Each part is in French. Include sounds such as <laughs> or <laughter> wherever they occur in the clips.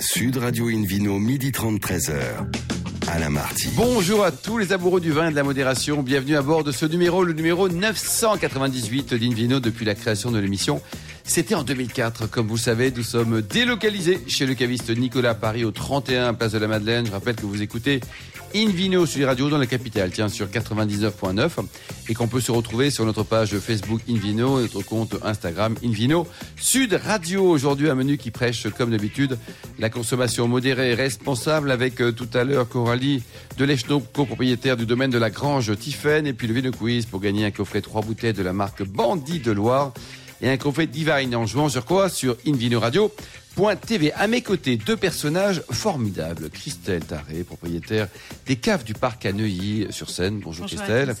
Sud Radio Invino, midi 30, 13h. Alain Marty. Bonjour à tous les amoureux du vin et de la modération. Bienvenue à bord de ce numéro, le numéro 998 d'Invino depuis la création de l'émission. C'était en 2004. Comme vous savez, nous sommes délocalisés chez le caviste Nicolas Paris au 31 Place de la Madeleine. Je rappelle que vous écoutez Invino sur les radios dans la capitale, tiens, sur 99.9 et qu'on peut se retrouver sur notre page Facebook Invino et notre compte Instagram Invino Sud Radio. Aujourd'hui, un menu qui prêche, comme d'habitude, la consommation modérée et responsable avec euh, tout à l'heure Coralie Delechneau, copropriétaire du domaine de la Grange Tiphaine et puis le Vino Quiz pour gagner un coffret trois bouteilles de la marque Bandit de Loire et un coffret Divine en jouant sur quoi Sur Invino Radio. TV. À mes côtés, deux personnages formidables. Christelle Taré, propriétaire des caves du parc à Neuilly sur Seine. Bonjour, Christelle.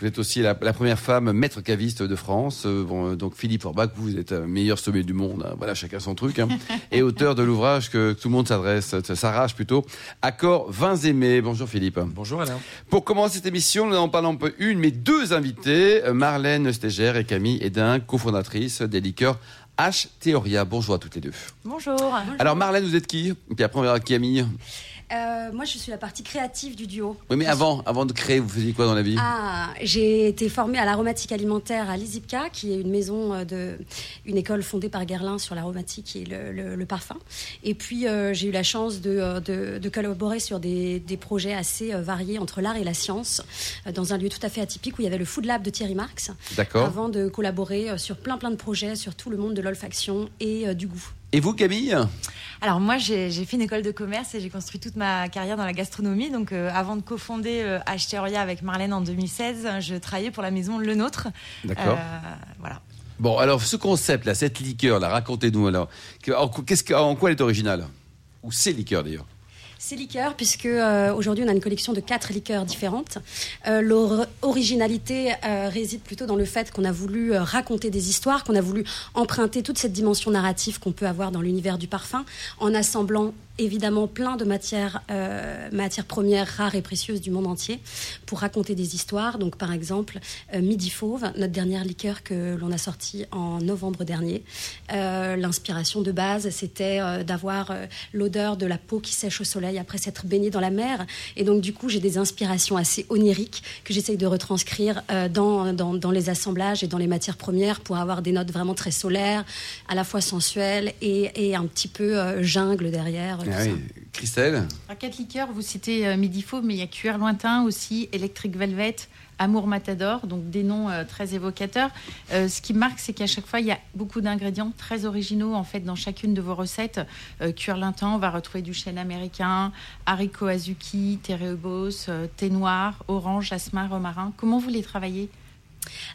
Vous êtes aussi la, la première femme maître caviste de France. Euh, bon, euh, donc Philippe Orbach, vous êtes un meilleur sommet du monde. hein. Voilà, chacun son truc. hein. <laughs> Et auteur de l'ouvrage que tout le monde s'adresse, euh, s'arrache plutôt. Accord vins aimés. Bonjour Philippe. Bonjour Alain. Pour commencer cette émission, nous n'en parlons pas une, mais deux invités, Marlène Stégère et Camille Edin, cofondatrices des liqueurs H Theoria. Bonjour à toutes les deux. Bonjour. Alors Marlène, vous êtes qui? Puis après on verra Camille. Euh, moi, je suis la partie créative du duo. Oui, mais avant, avant de créer, vous faisiez quoi dans la vie? Ah, j'ai été formée à l'aromatique alimentaire à l'ISIPCA, qui est une maison euh, de, une école fondée par Guerlain sur l'aromatique et le, le- le parfum. Et puis, euh, j'ai eu la chance de, de- de collaborer sur des, des projets assez variés entre l'art et la science, dans un lieu tout à fait atypique où il y avait le Food Lab de Thierry Marx, D'accord. avant de collaborer sur plein plein de projets sur tout le monde de l'olfaction et du goût. Et vous, Camille Alors moi, j'ai fait une école de commerce et j'ai construit toute ma carrière dans la gastronomie. Donc euh, avant de cofonder euh, avec Marlène en 2016, je travaillais pour la maison Le Nôtre. D'accord. Euh, voilà. Bon, alors ce concept là, cette liqueur là, racontez-nous alors. Qu'est-ce que- en quoi elle est originale? Ou ces liqueurs d'ailleurs? Ces liqueurs, puisque euh, aujourd'hui on a une collection de quatre liqueurs différentes. Euh, L'originalité euh, réside plutôt dans le fait qu'on a voulu raconter des histoires, qu'on a voulu emprunter toute cette dimension narrative qu'on peut avoir dans l'univers du parfum, en assemblant évidemment plein de matières, matières premières rares et précieuses du monde entier pour raconter des histoires. Donc par exemple, Midi Fauve, notre dernière liqueur que l'on a sortie en novembre dernier. L'inspiration de base, c'était d'avoir l'odeur de la peau qui sèche au soleil après s'être baignée dans la mer. Et donc du coup, j'ai des inspirations assez oniriques que j'essaye de retranscrire euh, dans, dans, dans les assemblages et dans les matières premières pour avoir des notes vraiment très solaires, à la fois sensuelles et, et un petit peu euh, jungle derrière. tout Ah oui. Christelle? Alors, quatre liqueurs, vous citez euh, Midi Fauve, mais il y a Cuir Lointain aussi, Electric Velvet, Amour Matador, donc des noms euh, très évocateurs. Euh, ce qui marque, c'est qu'à chaque fois, il y a beaucoup d'ingrédients très originaux en fait dans chacune de vos recettes. Euh, Cuir Lointain, on va retrouver du chêne américain, haricot azuki, téréobos, euh, thé noir, orange, jasmin, romarin. Comment vous les travaillez?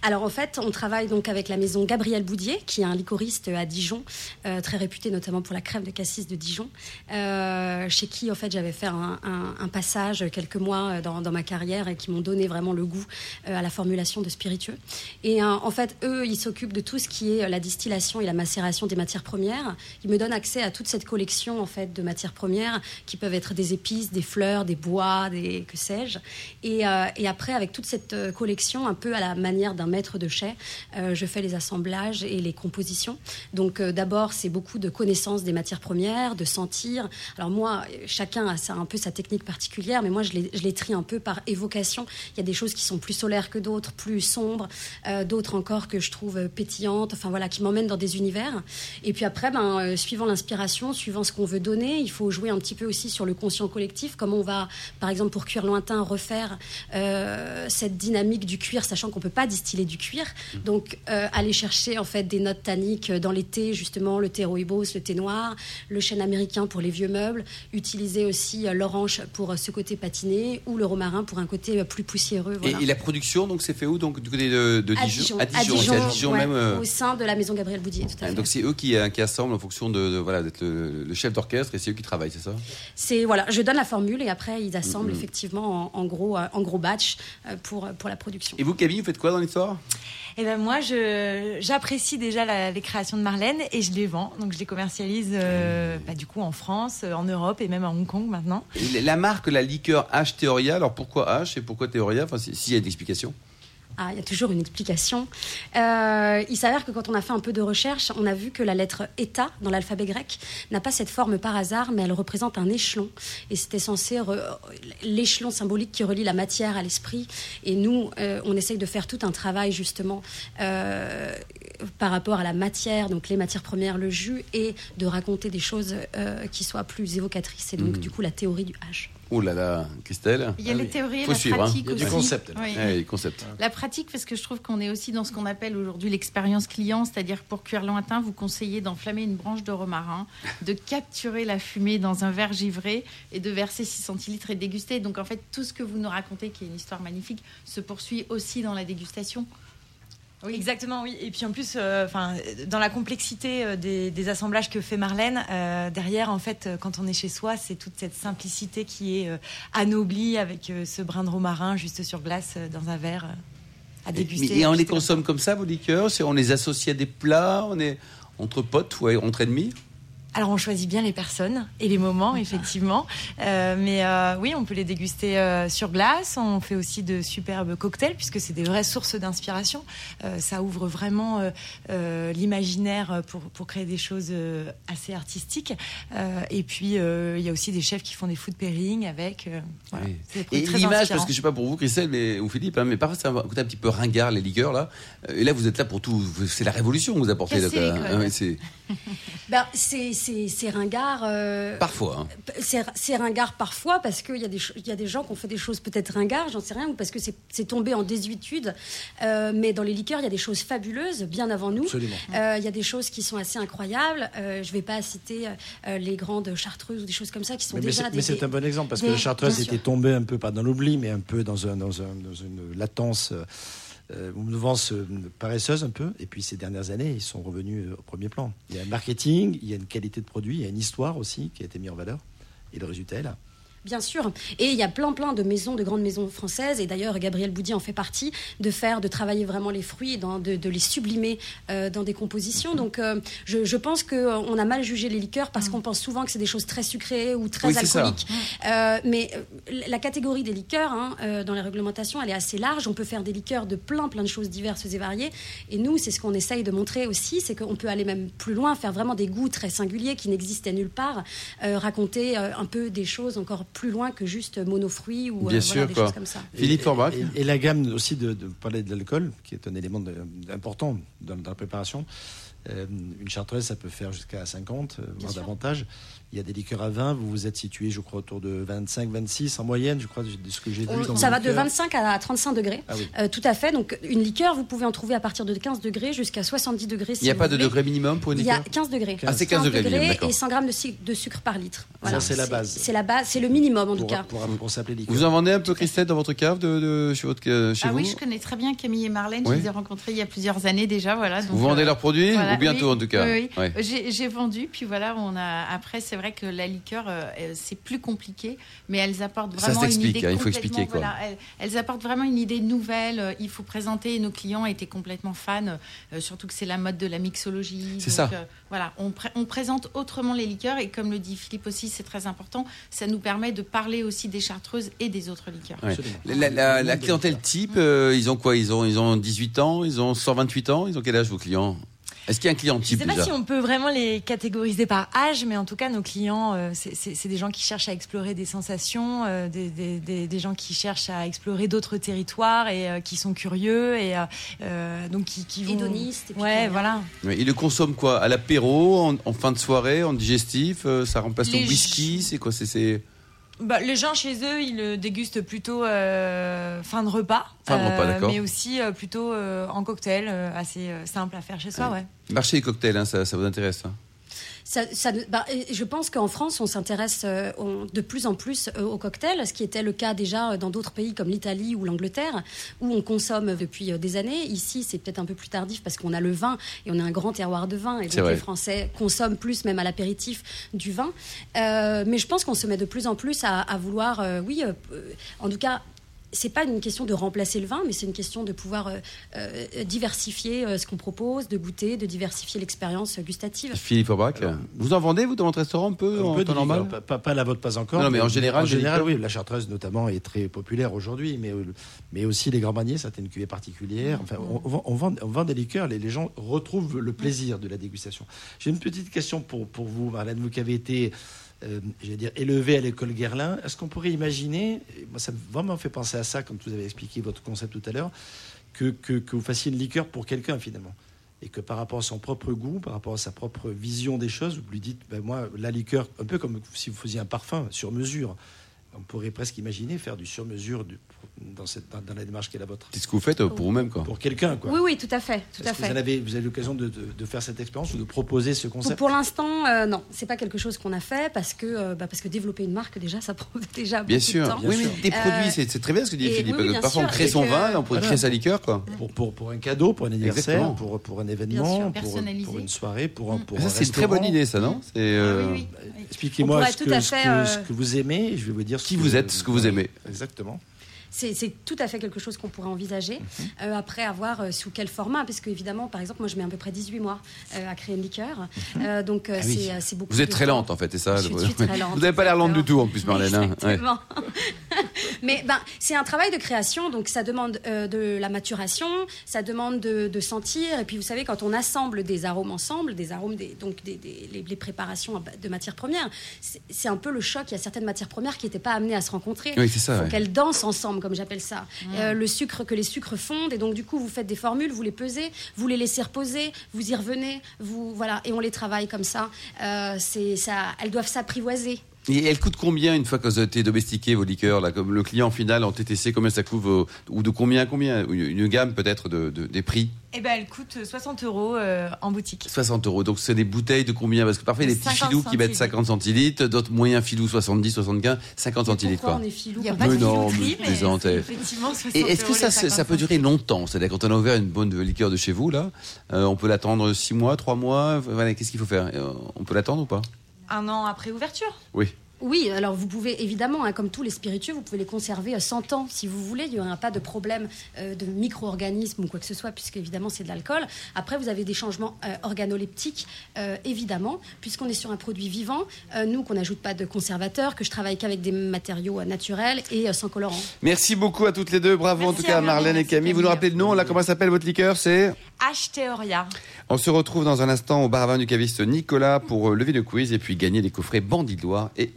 Alors en fait, on travaille donc avec la maison Gabriel Boudier, qui est un licoriste à Dijon, euh, très réputé notamment pour la crème de cassis de Dijon, euh, chez qui en fait j'avais fait un, passage quelques mois euh, dans, ma carrière et qui m'ont donné vraiment le goût à la formulation de spiritueux. Et en fait, eux, ils s'occupent de tout ce qui est la distillation et la macération des matières premières. Ils me donnent accès à toute cette collection en fait de matières premières qui peuvent être des épices, des fleurs, des bois, des que sais-je. Et, après, avec toute cette collection, un peu à la manière d'un maître de chai, euh, je fais les assemblages et les compositions. Donc euh, d'abord, c'est beaucoup de connaissances des matières premières, de sentir. Alors moi, chacun a un peu sa technique particulière, mais moi, je les, trie un peu par évocation. Il y a des choses qui sont plus solaires que d'autres, plus sombres, euh, d'autres encore que je trouve pétillantes, enfin voilà, qui m'emmènent dans des univers. Et puis après, ben, suivant l'inspiration, suivant ce qu'on veut donner, il faut jouer un petit peu aussi sur le conscient collectif, comment on va, par exemple, pour cuir lointain, refaire cette dynamique du cuir, sachant qu'on peut pas distiller du cuir. Donc, euh, aller chercher en fait des notes tanniques dans les thés, justement, le thé rooibos, le thé noir, le chêne américain pour les vieux meubles, utiliser aussi euh, l'orange pour euh, ce côté patiné ou le romarin pour un côté euh, plus poussiéreux. et, Voilà. et la production, donc c'est fait où Donc du côté de, de à Dijon? Dijon, À Dijon, c'est à Dijon ouais, même. euh, au sein de la maison Gabriel Boudier. Tout à hein, fait. donc c'est eux qui, euh, qui assemblent en fonction de, de- voilà d'être le, le chef d'orchestre et c'est eux qui travaillent, c'est ça? C'est voilà, je donne la formule et après ils assemblent Mhm. effectivement en, en gros euh, en gros batch euh, pour pour la production. Et vous, Camille, vous faites quoi dans l'histoire? Et ben moi, je j'apprécie déjà la- les créations de Marlène et je les vends. Donc je les commercialise euh, bah, du coup en France, en Europe et même à Hong Kong maintenant. Et La marque, la liqueur H Theoria, alors pourquoi H et pourquoi Theoria? Enfin, si- s'il y a une explication. Ah, il y a toujours une explication. Euh, il s'avère que quand on a fait un peu de recherche, on a vu que la lettre eta dans l'alphabet grec n'a pas cette forme par hasard, mais elle représente un échelon. Et c'était censé l'échelon symbolique qui relie la matière à l'esprit. Et nous, euh, on essaye de faire tout un travail justement euh, par rapport à la matière, donc les matières premières, le jus, et de raconter des choses qui soient plus évocatrices. Et donc, mmh. du coup, la théorie du H. Oh là là, Christelle. Il y a ah les théories et la hein. pratique Il y a du concept. La pratique, parce que je trouve qu'on est aussi dans ce qu'on appelle aujourd'hui l'expérience client, c'est-à-dire pour cuire lointain, vous conseillez d'enflammer une branche de romarin, de capturer la fumée dans un verre givré et de verser 6 centilitres et déguster. Donc en fait, tout ce que vous nous racontez, qui est une histoire magnifique, se poursuit aussi dans la dégustation. Oui. Exactement, oui. Et puis en plus, euh, enfin, dans la complexité euh, des, assemblages que fait Marlène, euh, derrière, en fait, quand on est chez soi, c'est toute cette simplicité qui est anoblie avec ce brin de romarin juste sur glace dans un verre à déguster. Et, et on les consomme comme ça, vos liqueurs On les associe à des plats On est entre potes ou entre ennemis alors on choisit bien les personnes et les moments, effectivement. Euh, mais euh, oui, on peut les déguster euh, sur glace. On fait aussi de superbes cocktails puisque c'est des vraies sources d'inspiration. ça ouvre vraiment l'imaginaire pour, pour créer des choses assez artistiques. et puis il y a aussi des chefs qui font des food pairing avec. Voilà, Et l'image, parce que je sais pas pour vous, Christelle mais, ou Philippe, hein, mais parfois ça un, un petit peu ringard les liqueurs là. Et là vous êtes là pour tout. C'est la révolution que vous apportez. c'est <laughs> ben, c'est ringard. Euh, parfois. Hein. C'est ringard parfois parce qu'il y, a des, y a des gens qui ont fait des choses peut-être ringards, j'en sais rien, ou parce que c'est tombé en désuétude. Euh, mais dans les liqueurs, il y a des choses fabuleuses, bien avant nous. Euh, il y a des choses qui sont assez incroyables. je ne vais pas citer les grandes chartreuses ou des choses comme ça qui sont déjà mais des. Mais c'est un bon exemple parce que la chartreuse était tombée un peu, pas dans l'oubli, mais un peu dans, un, dans, un, dans une latence euh, mouvance paresseuse un peu. Et puis ces dernières années, ils sont revenus euh, au premier plan. Il y a un marketing, il y a une qualité de produit, il y a une histoire aussi qui a été mise en valeur. Et le résultat est là. Bien sûr. Et il y a plein, plein de maisons, de grandes maisons françaises. Et d'ailleurs, Gabriel Boudy en fait partie, de faire, de travailler vraiment les fruits, de, les sublimer euh, dans des compositions. Donc, euh, je, pense qu'on a mal jugé les liqueurs parce qu'on pense souvent que c'est des choses très sucrées ou très alcooliques. Euh, mais la catégorie des liqueurs, hein, dans les réglementations, elle est assez large. On peut faire des liqueurs de plein, plein de choses diverses et variées. Et nous, c'est ce qu'on essaye de montrer aussi, c'est qu'on peut aller même plus loin, faire vraiment des goûts très singuliers qui n'existaient nulle part, raconter un peu des choses encore plus loin que juste monofruits ou Bien euh, des choses comme ça. Philippe Forbach. Et, la gamme aussi de, parler de l'alcool, qui est un élément important dans, la préparation. Euh, une chartreuse, ça peut faire jusqu'à 50, euh, voire davantage. Il y a des liqueurs à 20. Vous vous êtes situé, je crois, autour de 25, 26 en moyenne, je crois, de ce que j'ai vu. ça va de 25 à 35 degrés. Ah euh, tout à fait. Donc, une liqueur, vous pouvez en trouver à partir de 15 degrés jusqu'à 70 degrés. il n'y a pas de degré minimum pour une liqueur Il y a 15 degrés. Ah, c'est 15, degrés, et 100 grammes de, sucre par litre. Ça, c'est la base. C'est la base, c'est le minimum en tout cas. Pour, s'appeler liqueur. Vous en vendez un peu, Christelle, dans votre cave de, chez, votre, chez ah vous oui, je connais très bien Camille et Marlène. Je les ai rencontrés il y a plusieurs années déjà. Voilà, vous vendez euh, leurs produits ou bientôt en tout cas Oui, j'ai vendu. Puis voilà, on a. Après, c'est vrai que la liqueur euh, c'est plus compliqué, mais elles apportent vraiment une idée hein, il faut expliquer quoi. elles, apportent vraiment une idée nouvelle. Euh, il faut présenter. Nos clients étaient complètement fans, euh, surtout que c'est la mode de la mixologie. C'est ça. voilà, on, on, présente autrement les liqueurs et comme le dit Philippe aussi, c'est très important. Ça nous permet de parler aussi des chartreuses et des autres liqueurs. La, clientèle type, ils ont quoi? Ils ont ils ont 18 ans, ils ont 128 ans, ils ont quel âge vos clients? Est-ce qu'il y a un client type Je ne sais pas si on peut vraiment les catégoriser par âge, mais en tout cas, nos clients, euh, c'est des gens qui cherchent à explorer des sensations, euh, des, gens qui cherchent à explorer d'autres territoires et euh, qui sont curieux et donc qui, qui vont... Hédonistes. Ouais, voilà. ils le consomment quoi? À l'apéro, en, fin de soirée, en digestif Ça remplace le whisky C'est quoi? C'est bah, les gens chez eux, ils le dégustent plutôt euh, fin de repas. Fin de repas, euh, d'accord. Mais aussi euh, plutôt en cocktail, assez simple à faire chez soi, ouais. Marché des cocktails, hein, ça, ça, vous intéresse hein ça, bah, je pense qu'en France, on s'intéresse euh, de plus en plus euh, aux cocktails, ce qui était le cas déjà dans d'autres pays comme l'Italie ou l'Angleterre, où on consomme depuis euh, des années. Ici, c'est peut-être un peu plus tardif parce qu'on a le vin et on a un grand terroir de vin, et donc les Français consomment plus, même à l'apéritif, du vin. mais je pense qu'on se met de plus en plus à, à vouloir, oui, en tout cas, c'est pas une question de remplacer le vin, mais c'est une question de pouvoir euh, euh, diversifier euh, ce qu'on propose, de goûter, de diversifier l'expérience gustative. Philippe Aubrac, vous en vendez, vous, dans votre restaurant, un peu, en peu temps normal pas, pas- pas la vôtre, pas encore. Non, mais en général, en général, oui, la chartreuse notamment est très populaire aujourd'hui, mais, mais aussi les grands marniers, certaines cuvées particulières. Enfin, on, on vend, on vend- on vend des liqueurs, les, les gens retrouvent le plaisir de la dégustation. J'ai une petite question pour, pour vous, Marlène, vous qui avez été, euh, j'allais dire, élevée à l'école Guerlain. Est-ce qu'on pourrait imaginer, moi ça m'a vraiment fait penser à ça quand vous avez expliqué votre concept tout à l'heure, que, que, que vous fassiez une liqueur pour quelqu'un finalement? Et que par rapport à son propre goût, par rapport à sa propre vision des choses, vous lui dites, ben moi, la liqueur, un peu comme si vous faisiez un parfum sur mesure. On pourrait presque imaginer faire du sur mesure du- dans, cette, dans, la démarche qui est la vôtre. C'est ce que vous faites euh, pour vous-même, quoi. Pour quelqu'un, quoi. Oui, oui, tout à fait, tout Est-ce à que fait. Vous, en avez, vous avez l'occasion de, de- de faire cette expérience ou de proposer ce concept pour l'instant, euh, non, c'est pas quelque chose qu'on a fait parce que, euh, bah, parce que développer une marque déjà, ça <laughs> prend déjà Bien beaucoup sûr. de temps. Oui, mais sûr. des produits, Euh, c'est c'est très bien ce que dit et- Philippe. oui, oui, bien Parfois, on crée son que- vin, on pourrait Voilà. créer sa liqueur, quoi. pour, pour, pour un cadeau, pour un anniversaire, pour, pour un sûr, événement, pour, une soirée, pour un, Mm. pour Ça, un c'est une très bonne idée, ça, non? Ah euh, oui, oui. oui. Expliquez-moi ce, tout que, à ce, fait, que, ce que vous aimez, je vais vous dire ce Qui que- vous êtes, ce que vous aimez. Exactement. C'est tout à fait quelque chose qu'on pourrait envisager. Mhm. Euh, après, avoir euh, sous quel format? Parce que, évidemment, par exemple, moi, je mets à peu près 18 mois euh, à créer une liqueur. Euh, donc, Ah oui. c'est beaucoup Vous êtes très lente, en fait, c'est ça. Je suis- le- je suis très lente, Vous n'avez pas l'air lente du tout, en plus, Marlène. hein. Ouais. Mais ben, c'est un travail de création, donc ça demande euh, de la maturation, ça demande de, de sentir. Et puis vous savez, quand on assemble des arômes ensemble, des arômes, des, donc des, des- les, les préparations de matières premières, c'est un peu le choc. Il y a certaines matières premières qui n'étaient pas amenées à se rencontrer. Oui, c'est ça, faut ouais. qu'elles dansent ensemble, comme j'appelle ça. Euh, le sucre, que les sucres fondent, et donc du coup vous faites des formules, vous les pesez, vous les laissez reposer, vous y revenez, vous voilà, et on les travaille comme ça. Euh, c'est ça, elles doivent s'apprivoiser. Et elles coûtent combien une fois qu'elles ont été domestiquées, vos liqueurs là, Comme le client final en TTC, combien ça coûte vos- Ou de combien à combien une, une gamme peut-être de, de- des prix Eh ben, elle coûte 60 euros euh, en boutique. 60 euros. Donc c'est des bouteilles de combien? Parce que parfois il y a des petits 50 filous qui mettent centilitres. 50 centilitres, d'autres moyens filous 70, 75, 50 centilitres Pourquoi quoi. on est filou Il n'y a pas de Mais non, filouterie, mais eh. effectivement 60 Et est-ce que ça, les se- ça 50 peut durer longtemps? C'est-à-dire quand on a ouvert une bonne liqueur de chez vous là, euh, on peut l'attendre 6 mois, 3 mois voilà, Qu'est-ce qu'il faut faire? Euh, On peut l'attendre ou pas? Un an après ouverture Oui. Oui, alors vous pouvez évidemment, hein, comme tous les spiritueux, vous pouvez les conserver euh, 100 ans si vous voulez. Il n'y aura pas de problème euh, de micro-organismes ou quoi que ce soit, puisque évidemment c'est de l'alcool. Après, vous avez des changements euh, organoleptiques, euh, évidemment, puisqu'on est sur un produit vivant. Euh, nous, qu'on n'ajoute pas de conservateurs, que je travaille qu'avec des matériaux euh, naturels et euh, sans colorant. Merci beaucoup à toutes les deux. Bravo en tout cas à Marlène et Camille. Vous nous rappelez le nom là Comment s'appelle votre liqueur? C'est H Théoria. On se retrouve dans un instant au bar à vin du caviste Nicolas pour euh, lever le quiz et puis gagner les coffrets Loire et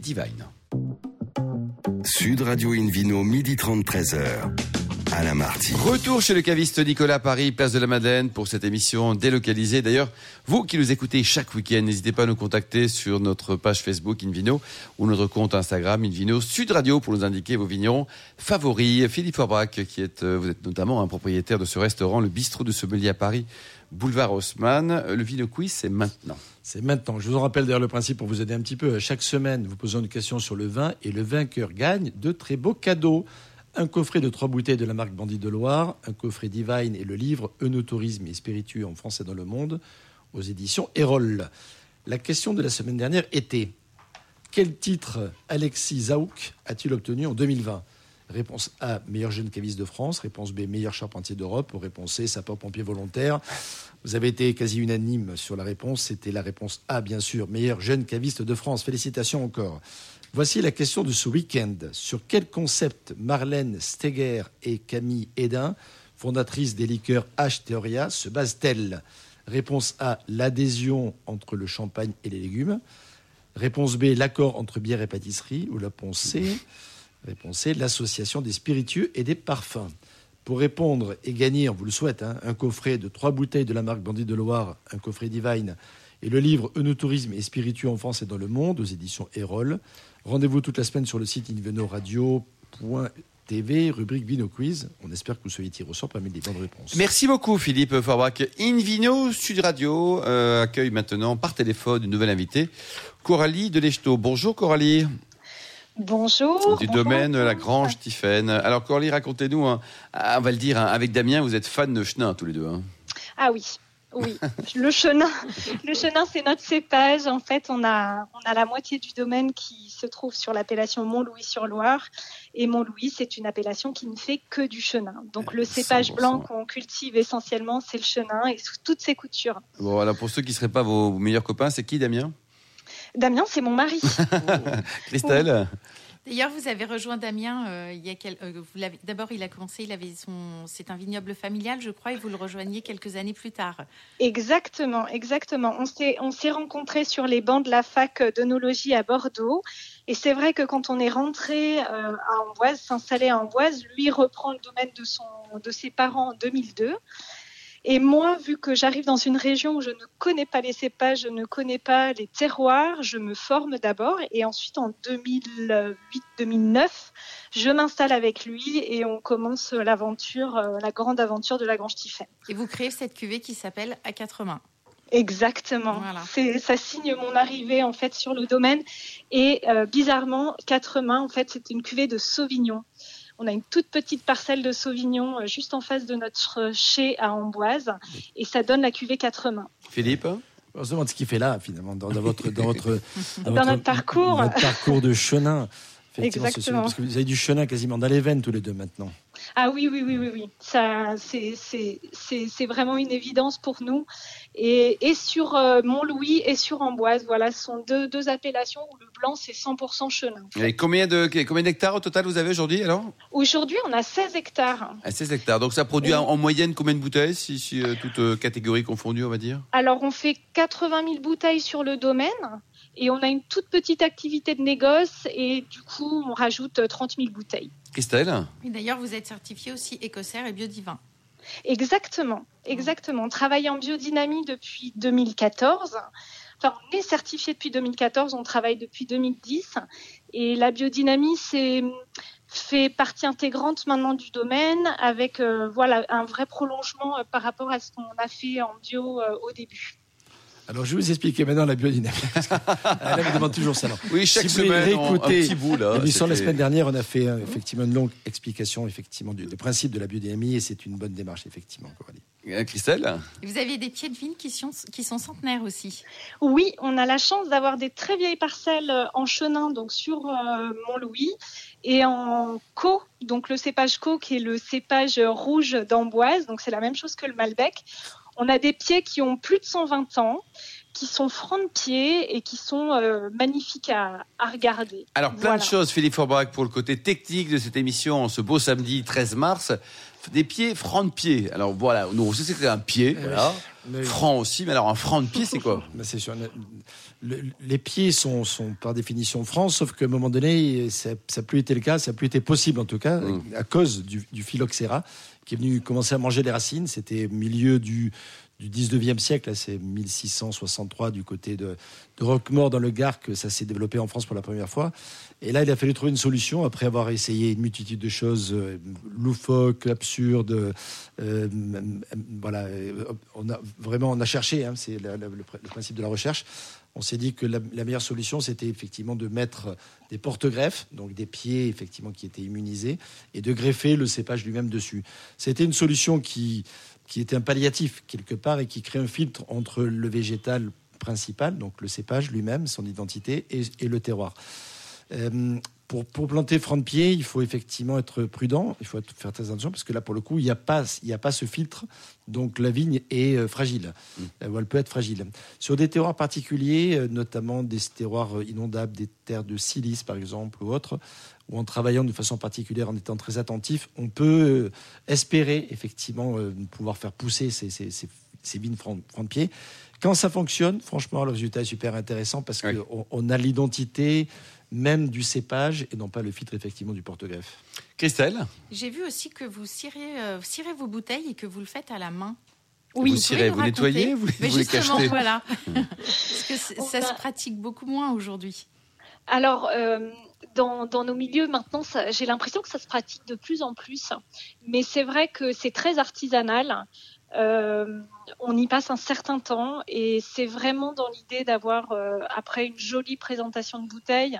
Sud Radio Invino, midi 30, 13h. Alain Marty. Retour chez le caviste Nicolas Paris, place de la Madeleine pour cette émission délocalisée. D'ailleurs, vous qui nous écoutez chaque week-end, n'hésitez pas à nous contacter sur notre page Facebook Invino ou notre compte Instagram Invino Sud Radio pour nous indiquer vos vignerons favoris. Philippe Forbrac, qui est, euh, vous êtes notamment un propriétaire de ce restaurant, le bistrot de Sommelier à Paris, boulevard Haussmann. Le Vino Quiz, c'est maintenant. C'est maintenant. Je vous en rappelle d'ailleurs le principe pour vous aider un petit peu. Chaque semaine, vous posons une question sur le vin et le vainqueur gagne de très beaux cadeaux. Un coffret de trois bouteilles de la marque Bandit de Loire, un coffret Divine et le livre Eunotourisme et spiritueux en français dans le monde aux éditions Erol. La question de la semaine dernière était quel titre Alexis Zaouk a-t-il obtenu en 2020 Réponse A, meilleur jeune caviste de France. Réponse B, meilleur charpentier d'Europe. Réponse C, sapeur-pompier volontaire. Vous avez été quasi unanime sur la réponse. C'était la réponse A, bien sûr, meilleur jeune caviste de France. Félicitations encore. Voici la question de ce week-end. Sur quel concept Marlène Steger et Camille Hédin, fondatrices des liqueurs H Theoria, se basent-elles? Réponse A, l'adhésion entre le champagne et les légumes. Réponse B, l'accord entre bière et pâtisserie. Ou réponse C, réponse C, l'association des spiritueux et des parfums. Pour répondre et gagner, on vous le souhaite, hein, un coffret de trois bouteilles de la marque Bandit de Loire, un coffret Divine et le livre Eunotourisme et spiritueux en France et dans le monde aux éditions Erol. Rendez-vous toute la semaine sur le site invenoradio.tv, rubrique Vino Quiz. On espère que vous soyez tiré au sort parmi les bonnes réponses. Merci beaucoup Philippe Forbrac. Invino Sud Radio euh, accueille maintenant par téléphone une nouvelle invitée, Coralie Delechto. Bonjour Coralie. Bonjour. du bonjour domaine La. Grange Tiphaine. Alors Coralie, racontez-nous, hein, on va le dire, hein, avec Damien, vous êtes fans de Chenin tous les deux. hein. Ah oui. Oui, le chenin, le chenin, c'est notre cépage. En fait, on a, on a la moitié du domaine qui se trouve sur l'appellation Mont-Louis-sur-Loire. Et Mont-Louis, c'est une appellation qui ne fait que du chenin. Donc, le cépage 100%. blanc qu'on cultive essentiellement, c'est le chenin et sous toutes ses coutures. Bon, alors pour ceux qui ne seraient pas vos meilleurs copains, c'est qui Damien? Damien, c'est mon mari. <laughs> Christelle? D'ailleurs, vous avez rejoint Damien euh, euh, D'abord, il a commencé, il avait son, c'est un vignoble familial, je crois, et vous le rejoignez quelques années plus tard. Exactement, exactement. On s'est, on s'est rencontrés sur les bancs de la fac d'œnologie à Bordeaux. Et c'est vrai que quand on est rentré euh, à Amboise, s'installer à Amboise, lui reprend le domaine de, son, de ses parents en 2002. Et moi, vu que j'arrive dans une région où je ne connais pas les cépages, je ne connais pas les terroirs, je me forme d'abord et ensuite en 2008-2009, je m'installe avec lui et on commence l'aventure, euh, la grande aventure de la Grange Tiffen. Et vous créez cette cuvée qui s'appelle À quatre mains. Exactement. Voilà. Ça signe mon arrivée en fait sur le domaine. Et euh, bizarrement, quatre mains, en fait, c'est une cuvée de Sauvignon. On a une toute petite parcelle de Sauvignon euh, juste en face de notre chai à Amboise, et ça donne la cuvée quatre mains. Philippe On se demande ce qu'il fait là, finalement, dans, dans votre, dans votre, <laughs> Dans votre- notre parcours. votre parcours de chenin. Effectivement, ce- ce- Exactement. parce que vous avez du chenin quasiment dans les veines tous les deux maintenant. Ah oui, oui, oui, oui, oui. Ça, c'est, c'est, c'est, c'est vraiment une évidence pour nous. Et, et sur euh, Mont-Louis et sur Amboise, voilà, ce sont deux, deux appellations où le blanc c'est 100% chenin. Et combien de combien d'hectares au total vous avez aujourd'hui alors? Aujourd'hui, on a 16 hectares. À 16 hectares. Donc ça produit Oui. en, en moyenne combien de bouteilles, si, si, euh, toutes euh, catégories confondues, on va dire? Alors, on fait 80 000 bouteilles sur le domaine et on a une toute petite activité de négoce et du coup, on rajoute euh, 30 000 bouteilles. Christelle Et d'ailleurs, vous êtes certifié aussi écossaire et biodivin. Exactement, exactement. On travaille en biodynamie depuis 2014. Enfin, on est certifié depuis 2014, on travaille depuis 2010. Et la biodynamie, c'est fait partie intégrante maintenant du domaine avec euh, voilà un vrai prolongement euh, par rapport à ce qu'on a fait en bio euh, au début. Alors, je vais vous expliquer maintenant la biodynamie. parce que, <laughs> là, me demande toujours ça. alors. Oui, chaque Si semaine, on- un petit bout là. L'émission la semaine dernière, on a fait euh, effectivement une longue explication effectivement du, des principes de la biodynamie et c'est une bonne démarche effectivement. Coralie. Euh, Christelle? Vous avez des pieds de vigne qui sont, qui sont centenaires aussi. Oui, on a la chance d'avoir des très vieilles parcelles euh, en chenin, donc sur euh, Mont-Louis, et en co, donc le cépage co, qui est le cépage rouge d'Amboise, donc c'est la même chose que le Malbec. On a des pieds qui ont plus de 120 ans, qui sont francs de pied et qui sont euh, magnifiques à, à regarder. Alors, plein Voilà. de choses, Philippe Forbach, pour le côté technique de cette émission, en ce beau samedi 13 mars. Des pieds, francs de pied. Alors voilà, nous on sait que c'est un pied, voilà. Mais- Franc aussi, mais alors un franc de pied, c'est quoi? <laughs> Ben, c'est sûr. Le- les pieds sont, sont par définition francs, sauf qu'à un moment donné, ça n'a plus été le cas, ça n'a plus été possible en tout cas, Mm. à cause du, du phylloxéra, qui est venu commencer à manger les racines. C'était au milieu du, du 19e siècle, c'est 1663 du côté de, Roquemort dans le Gard que ça s'est développé en France pour la première fois. Et là, il a fallu trouver une solution après avoir essayé une multitude de choses euh, loufoques, absurdes. euh, voilà, euh, on a vraiment on a cherché, hein, c'est le principe de la recherche. On s'est dit que la, la meilleure solution, c'était effectivement de mettre des porte-greffes, donc des pieds effectivement qui étaient immunisés, et de greffer le cépage lui-même dessus. C'était une solution qui, qui était un palliatif quelque part et qui crée un filtre entre le végétal principal, donc le cépage lui-même, son identité, et, et le terroir. Euh, pour, pour planter franc de pied, il faut effectivement être prudent, il faut être- faire très attention, parce que là, pour le coup, il n'y a, pas- il a pas ce filtre, donc la vigne est euh, fragile, ou elle peut être fragile. Sur des terroirs particuliers, notamment des terroirs inondables, des terres de silice par exemple, ou autres, ou en travaillant de façon particulière, en étant très attentif, on peut euh, espérer effectivement euh, pouvoir faire pousser ces, ces, ces- ces vignes franc, franc de pied. Quand ça fonctionne, franchement, le résultat est super intéressant parce Oui. qu'on on a l'identité même du cépage et non pas le filtre effectivement du porte-greffe. Christelle? J'ai vu aussi que vous cirez, euh, cirez vos bouteilles et que vous le faites à la main. Vous pouvez cirez, vous nettoyez, vous- Mais vous les justement, cachetez voilà. <laughs> Parce que ça a- se pratique beaucoup moins aujourd'hui. Alors, euh, dans, nos milieux maintenant, j'ai l'impression que ça se pratique de plus en plus. Mais c'est vrai que c'est très artisanal. Euh, on y passe un certain temps et c'est vraiment dans l'idée d'avoir, euh, après une jolie présentation de bouteille,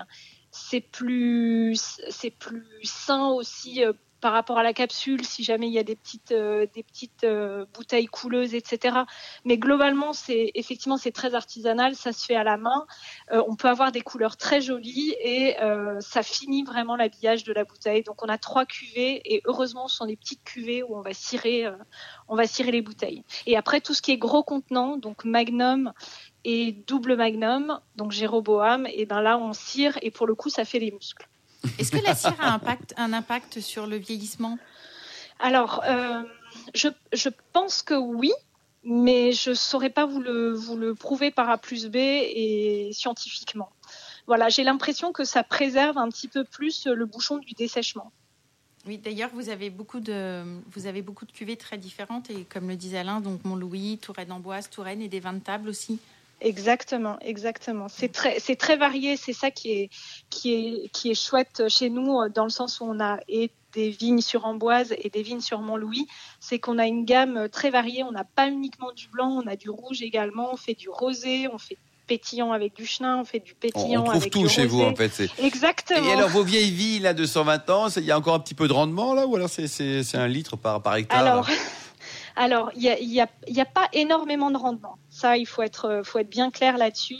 c'est plus, c'est plus sain aussi euh, par rapport à la capsule, si jamais il y a des petites, des petites bouteilles couleuses, etc. Mais globalement, c'est effectivement c'est très artisanal, ça se fait à la main. on peut avoir des couleurs très jolies et ça finit vraiment l'habillage de la bouteille. Donc on a trois cuvées et heureusement ce sont des petites cuvées où on va cirer, on va cirer les bouteilles. Et après tout ce qui est gros contenant, donc Magnum et double Magnum, donc Jéroboam, et ben là on cire et pour le coup ça fait les muscles. Est-ce que la cire a un impact, un impact sur le vieillissement? Alors, euh, je, je, pense que oui, mais je ne saurais pas vous le, vous le prouver par A plus B et scientifiquement. Voilà, j'ai l'impression que ça préserve un petit peu plus le bouchon du dessèchement. Oui, d'ailleurs, vous avez beaucoup de vous avez beaucoup de cuvées très différentes et comme le disait Alain, donc Montlouis, Touraine Amboise, Touraine et des vins de table aussi. Exactement, exactement. C'est très, c'est très varié. C'est ça qui est, qui est, qui est chouette chez nous, dans le sens où on a et des vignes sur Amboise et des vignes sur Montlouis. C'est qu'on a une gamme très variée. On n'a pas uniquement du blanc, on a du rouge également. On fait du rosé, on fait pétillant avec du chenin, on fait du pétillant on, trouve tout chez vous en fait. Exactement. Et alors vos vieilles villes là de 120 ans, il y a encore un petit peu de rendement là ou alors c'est un litre par, par hectare Alors, <laughs> alors il n'y a, y a, y a, pas énormément de rendement. Ça, il faut être, faut être bien clair là-dessus.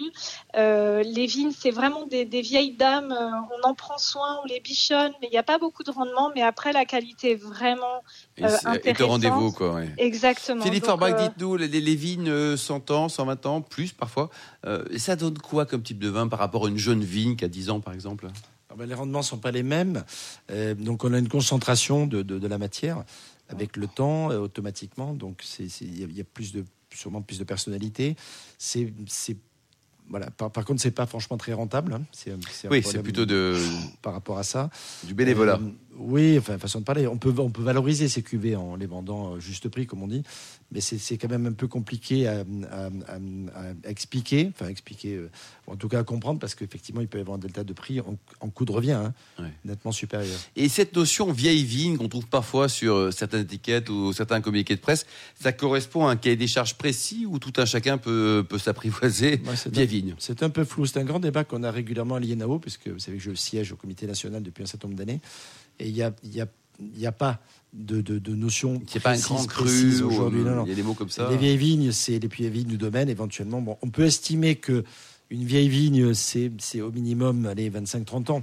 Euh, les vignes, c'est vraiment des, des, vieilles dames. Euh, on en prend soin, on les bichonne, mais il n'y a pas beaucoup de rendement. Mais après, la qualité est vraiment euh, intéressante. Et rendez-vous, quoi. Ouais. Exactement. Philippe Forbach, euh, dites-nous, les, les, vignes 100 ans, 120 ans, plus parfois, ça donne quoi comme type de vin par rapport à une jeune vigne qui a 10 ans, par exemple? Ah ben, Les rendements ne sont pas les mêmes. donc, on a une concentration de, de, de la matière avec le temps, automatiquement. Donc, il y, y, a plus de sûrement plus de personnalité. C'est voilà. Par, par contre, c'est pas franchement très rentable. Hein. oui, c'est plutôt de par rapport à ça du bénévolat. Euh, oui, enfin façon de parler. On peut on peut valoriser ces cuvées en les vendant juste prix, comme on dit mais c'est quand même un peu compliqué à, expliquer, enfin expliquer, euh, en tout cas à comprendre, parce qu'effectivement, il peut y avoir un delta de prix en, coût de revient hein, nettement supérieur. Et cette notion vieille vigne qu'on trouve parfois sur euh, certaines étiquettes ou certains communiqués de presse, ça correspond à un cahier des charges précis où tout un chacun peut, peut s'apprivoiser vieille vigne? C'est un peu flou. C'est un grand débat qu'on a régulièrement à l'INAO, puisque vous savez que je siège au comité national depuis un certain nombre d'années. Et il y a, y a n'y pas de, de, de notion. C'est pas un grand cru aujourd'hui. Il y a des mots comme ça. Les vieilles vignes, c'est les vieilles vignes du domaine éventuellement. Bon, on peut estimer que une vieille vigne, c'est au minimum allez 25-30 ans.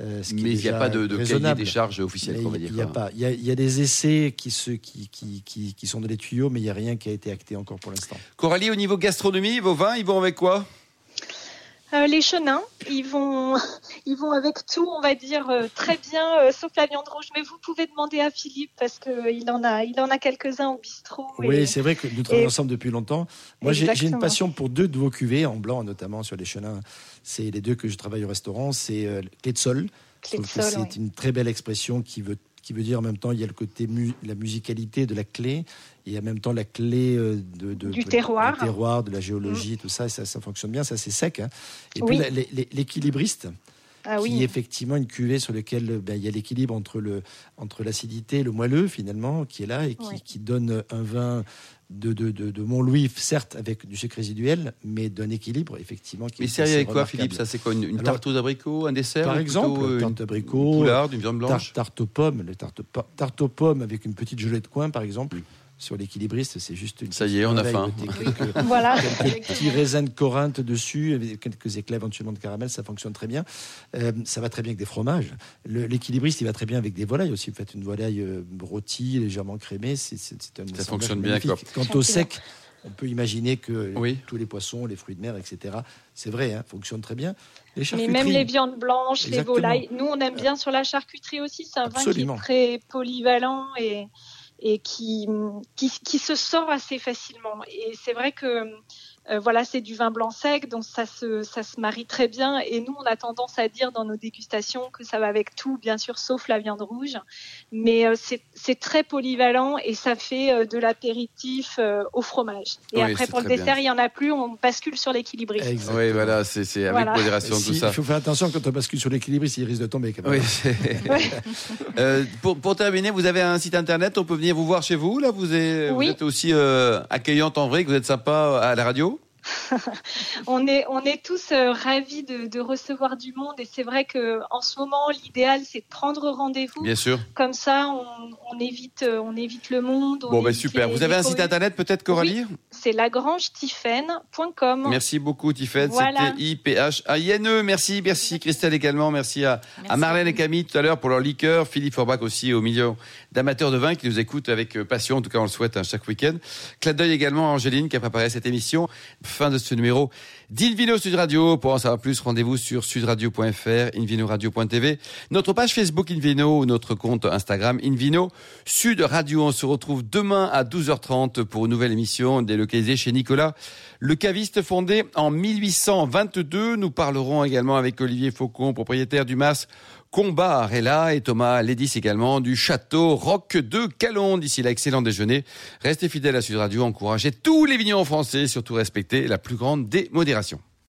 Euh, Mais il n'y a pas de, de cahier des charges officiel, on va dire. Il y a pas. Il y a, il y a des essais qui, se, qui, qui, qui, qui sont dans les tuyaux, mais il n'y a rien qui a été acté encore pour l'instant. Coralie, au niveau gastronomie, vos vins, ils vont avec quoi euh, les chenins, ils vont, <laughs> ils vont avec tout, on va dire euh, très bien, euh, sauf la viande rouge. Mais vous pouvez demander à Philippe parce que il en a, il en a quelques-uns au bistrot. Oui, c'est vrai que nous travaillons ensemble depuis longtemps. Moi, j'ai une passion pour deux de vos cuvées en blanc, notamment sur les chenins. C'est les deux que je travaille au restaurant. C'est clé de sol. C'est une très belle expression qui veut qui veut dire en même temps il y a le côté la musicalité de la clé et en même temps la clé euh, de, du terroir. terroir, de la géologie, mm. tout ça, ça, ça fonctionne bien, ça c'est sec. Hein. Et puis l'équilibriste. Ah, qui est effectivement une cuvée sur laquelle ben, il y a l'équilibre entre le entre l'acidité et le moelleux finalement qui est là et qui, qui donne un vin de, de, de, de Mont-Louis, certes avec du sucre résiduel, mais d'un équilibre effectivement. Qui mais c'est avec quoi, Philippe Ça, c'est quoi Une, tarte aux abricots, un dessert Par exemple, une tarte d'abricots, une viande blanche, tarte, aux pommes, le tarte, tarte aux pommes avec une petite gelée de coin, par exemple sur l'équilibriste, c'est juste une. Ça y est, on a faim. <laughs> Quelques, voilà. Quelques petits raisins de Corinthe dessus, avec quelques éclats éventuellement de caramel, ça fonctionne très bien. Euh, ça va très bien avec des fromages. L'équilibriste, il va très bien avec des volailles aussi. Vous faites une volaille euh, rôtie, légèrement crémée, c'est un. Ça fonctionne bien. Quoi. Quant au sec, on peut imaginer que tous les poissons, les fruits de mer, etc. C'est vrai, hein, fonctionne très bien. Les Mais même les viandes blanches, les volailles. Nous, on aime bien sur la charcuterie aussi. C'est un vin qui est très polyvalent et et qui, qui, se sort assez facilement. Et c'est vrai que euh, voilà, c'est du vin blanc sec, donc ça se, ça se marie très bien. Et nous, on a tendance à dire dans nos dégustations que ça va avec tout, bien sûr, sauf la viande rouge. Mais euh, c'est très polyvalent et ça fait euh, de l'apéritif au fromage. Et après, pour le dessert, il y en a plus, on bascule sur l'équilibriste. Oui, voilà, c'est avec modération tout ça. Il faut faire attention quand on bascule sur l'équilibriste, il risque de tomber. Quand même. Oui, <laughs> <laughs> pour, pour, terminer, vous avez un site internet, on peut venir vous voir chez vous. Là, vous êtes, vous êtes aussi accueillante en vrai, que vous êtes sympa à la radio. <laughs> on est on est tous euh, ravis de, de, recevoir du monde et c'est vrai que en ce moment l'idéal c'est de prendre rendez-vous. Bien sûr. Comme ça on, on évite euh, on évite le monde. Bon ben super. Vous avez un site internet peut-être Coralie? Oui, C'est lagrange-tiffen.com. Merci beaucoup Tiffen. Voilà. C'était I P H A I N E. Merci merci Christelle également. Merci à, à Marlène et Camille tout à l'heure pour leur liqueur. Philippe Forbach aussi au milieu d'amateurs de vin qui nous écoutent avec euh, passion. En tout cas on le souhaite hein, chaque week-end. Clin d'œil également à Angéline qui a préparé cette émission. Fin de ce numéro d'Invino Sud Radio. Pour en savoir plus, rendez-vous sur sudradio.fr, invinoradio.tv, notre page Facebook Invino notre compte Instagram Invino Sud Radio. On se retrouve demain à 12h30 pour une nouvelle émission délocalisée chez Nicolas, le caviste fondé en 1822. Nous parlerons également avec Olivier Faucon, propriétaire du Mas Combat Arella et Thomas Lédis également du château Roc de Calon. D'ici là, excellent déjeuner. Restez fidèles à Sud Radio, encouragez tous les vignons français, surtout respectez la plus grande des modérations.